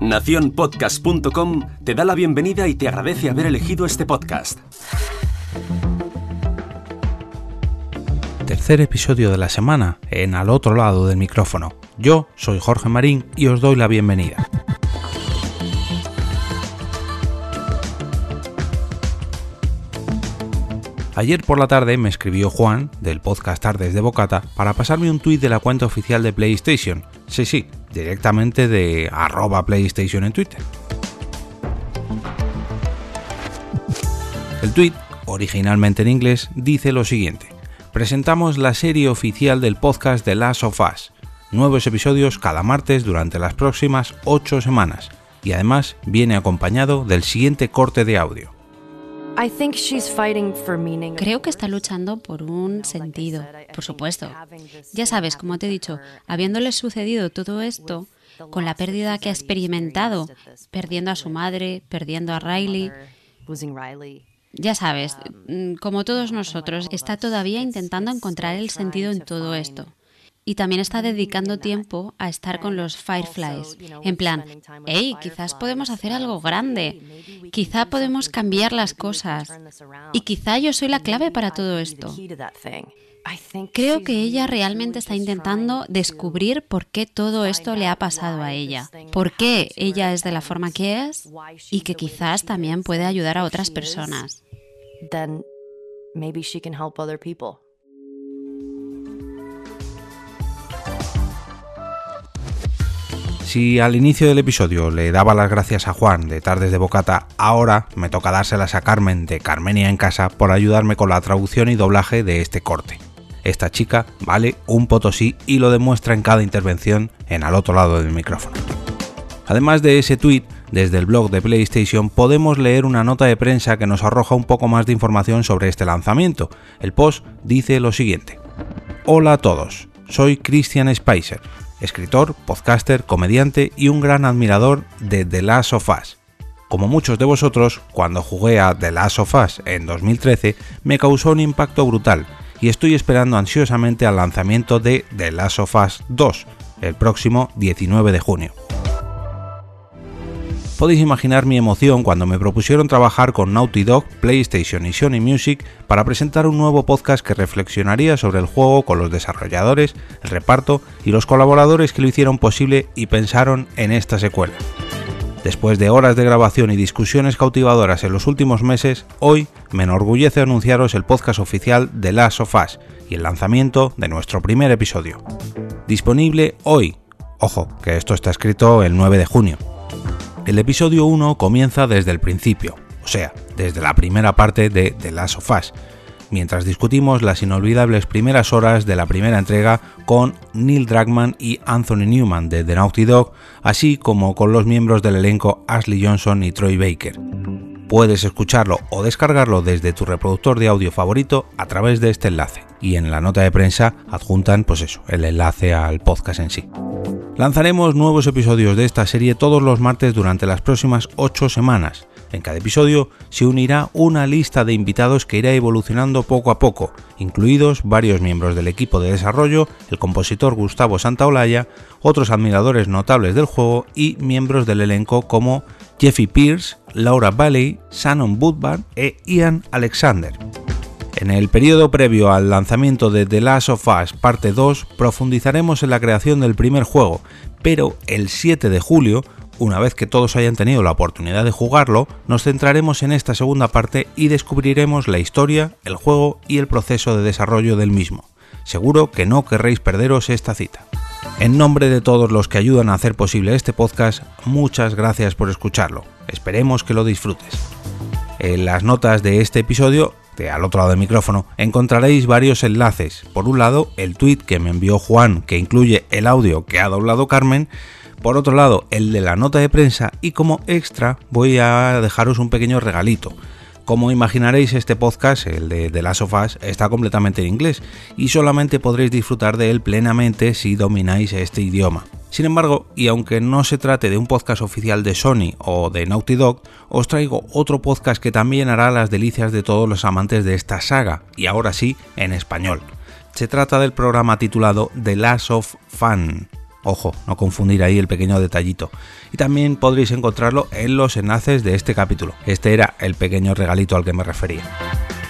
Naciónpodcast.com te da la bienvenida y te agradece haber elegido este podcast. Tercer episodio de la semana en Al otro lado del micrófono. Yo soy Jorge Marín y os doy la bienvenida. Ayer por la tarde me escribió Juan, del podcast Tardes de Bocata, para pasarme un tuit de la cuenta oficial de PlayStation. Sí, sí, directamente de arroba PlayStation en Twitter. El tuit, originalmente en inglés, dice lo siguiente. Presentamos la serie oficial del podcast The Last of Us. Nuevos episodios cada martes durante las próximas 8 semanas. Y además viene acompañado del siguiente corte de audio. Creo que está luchando por un sentido, por supuesto. Ya sabes, como te he dicho, habiéndole sucedido todo esto, con la pérdida que ha experimentado, perdiendo a su madre, perdiendo a Riley, ya sabes, mm, como todos nosotros, está todavía intentando encontrar el sentido en todo esto y también está dedicando tiempo a estar con los Fireflies. En plan, hey, quizás podemos hacer algo grande, quizá podemos cambiar las cosas y quizá yo soy la clave para todo esto. Creo que ella realmente está intentando descubrir por qué todo esto le ha pasado a ella, por qué ella es de la forma que es y que quizás también puede ayudar a otras personas. Si al inicio del episodio le daba las gracias a Juan de Tardes de Bocata, ahora me toca dárselas a Carmen de Carmenia en casa por ayudarme con la traducción y doblaje de este corte. Esta chica vale un potosí y lo demuestra en cada intervención en al otro lado del micrófono. Además de ese tweet, desde el blog de PlayStation podemos leer una nota de prensa que nos arroja un poco más de información sobre este lanzamiento. El post dice lo siguiente. Hola a todos, soy Christian Spicer escritor, podcaster, comediante y un gran admirador de The Last of Us. Como muchos de vosotros, cuando jugué a The Last of Us en 2013 me causó un impacto brutal y estoy esperando ansiosamente al lanzamiento de The Last of Us 2 el próximo 19 de junio. Podéis imaginar mi emoción cuando me propusieron trabajar con Naughty Dog, PlayStation y Sony Music para presentar un nuevo podcast que reflexionaría sobre el juego con los desarrolladores, el reparto y los colaboradores que lo hicieron posible y pensaron en esta secuela. Después de horas de grabación y discusiones cautivadoras en los últimos meses, hoy me enorgullece anunciaros el podcast oficial de Last of Us y el lanzamiento de nuestro primer episodio. Disponible hoy. Ojo, que esto está escrito el 9 de junio. El episodio 1 comienza desde el principio, o sea, desde la primera parte de The Last of Us, mientras discutimos las inolvidables primeras horas de la primera entrega con Neil Druckmann y Anthony Newman de The Naughty Dog, así como con los miembros del elenco Ashley Johnson y Troy Baker. Puedes escucharlo o descargarlo desde tu reproductor de audio favorito a través de este enlace. Y en la nota de prensa adjuntan, pues eso, el enlace al podcast en sí. Lanzaremos nuevos episodios de esta serie todos los martes durante las próximas 8 semanas. En cada episodio se unirá una lista de invitados que irá evolucionando poco a poco, incluidos varios miembros del equipo de desarrollo, el compositor Gustavo Santaolalla, otros admiradores notables del juego y miembros del elenco como Jeffy Pierce, Laura Bailey, Shannon Woodburn e Ian Alexander. En el periodo previo al lanzamiento de The Last of Us Parte 2 profundizaremos en la creación del primer juego, pero el 7 de julio, una vez que todos hayan tenido la oportunidad de jugarlo, nos centraremos en esta segunda parte y descubriremos la historia, el juego y el proceso de desarrollo del mismo. Seguro que no querréis perderos esta cita. En nombre de todos los que ayudan a hacer posible este podcast, muchas gracias por escucharlo. Esperemos que lo disfrutes. En las notas de este episodio al otro lado del micrófono, encontraréis varios enlaces. Por un lado, el tweet que me envió Juan, que incluye el audio que ha doblado Carmen. Por otro lado, el de la nota de prensa y como extra voy a dejaros un pequeño regalito. Como imaginaréis, este podcast, el de The Last of Us, está completamente en inglés y solamente podréis disfrutar de él plenamente si domináis este idioma. Sin embargo, y aunque no se trate de un podcast oficial de Sony o de Naughty Dog, os traigo otro podcast que también hará las delicias de todos los amantes de esta saga, y ahora sí, en español. Se trata del programa titulado The Last of Fun, Ojo, no confundir ahí el pequeño detallito. Y también podréis encontrarlo en los enlaces de este capítulo. Este era el pequeño regalito al que me refería.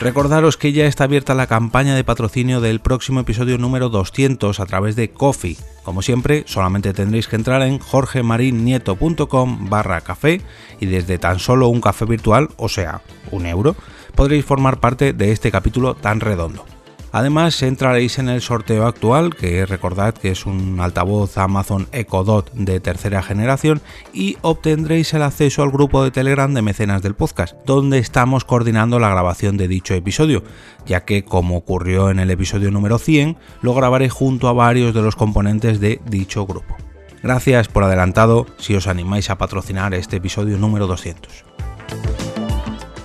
Recordaros que ya está abierta la campaña de patrocinio del próximo episodio número 200 a través de Coffee. Como siempre, solamente tendréis que entrar en jorgemarinieto.com barra café y desde tan solo un café virtual, o sea, un euro, podréis formar parte de este capítulo tan redondo. Además entraréis en el sorteo actual, que recordad que es un altavoz Amazon Echo Dot de tercera generación, y obtendréis el acceso al grupo de Telegram de mecenas del podcast, donde estamos coordinando la grabación de dicho episodio, ya que como ocurrió en el episodio número 100, lo grabaré junto a varios de los componentes de dicho grupo. Gracias por adelantado si os animáis a patrocinar este episodio número 200.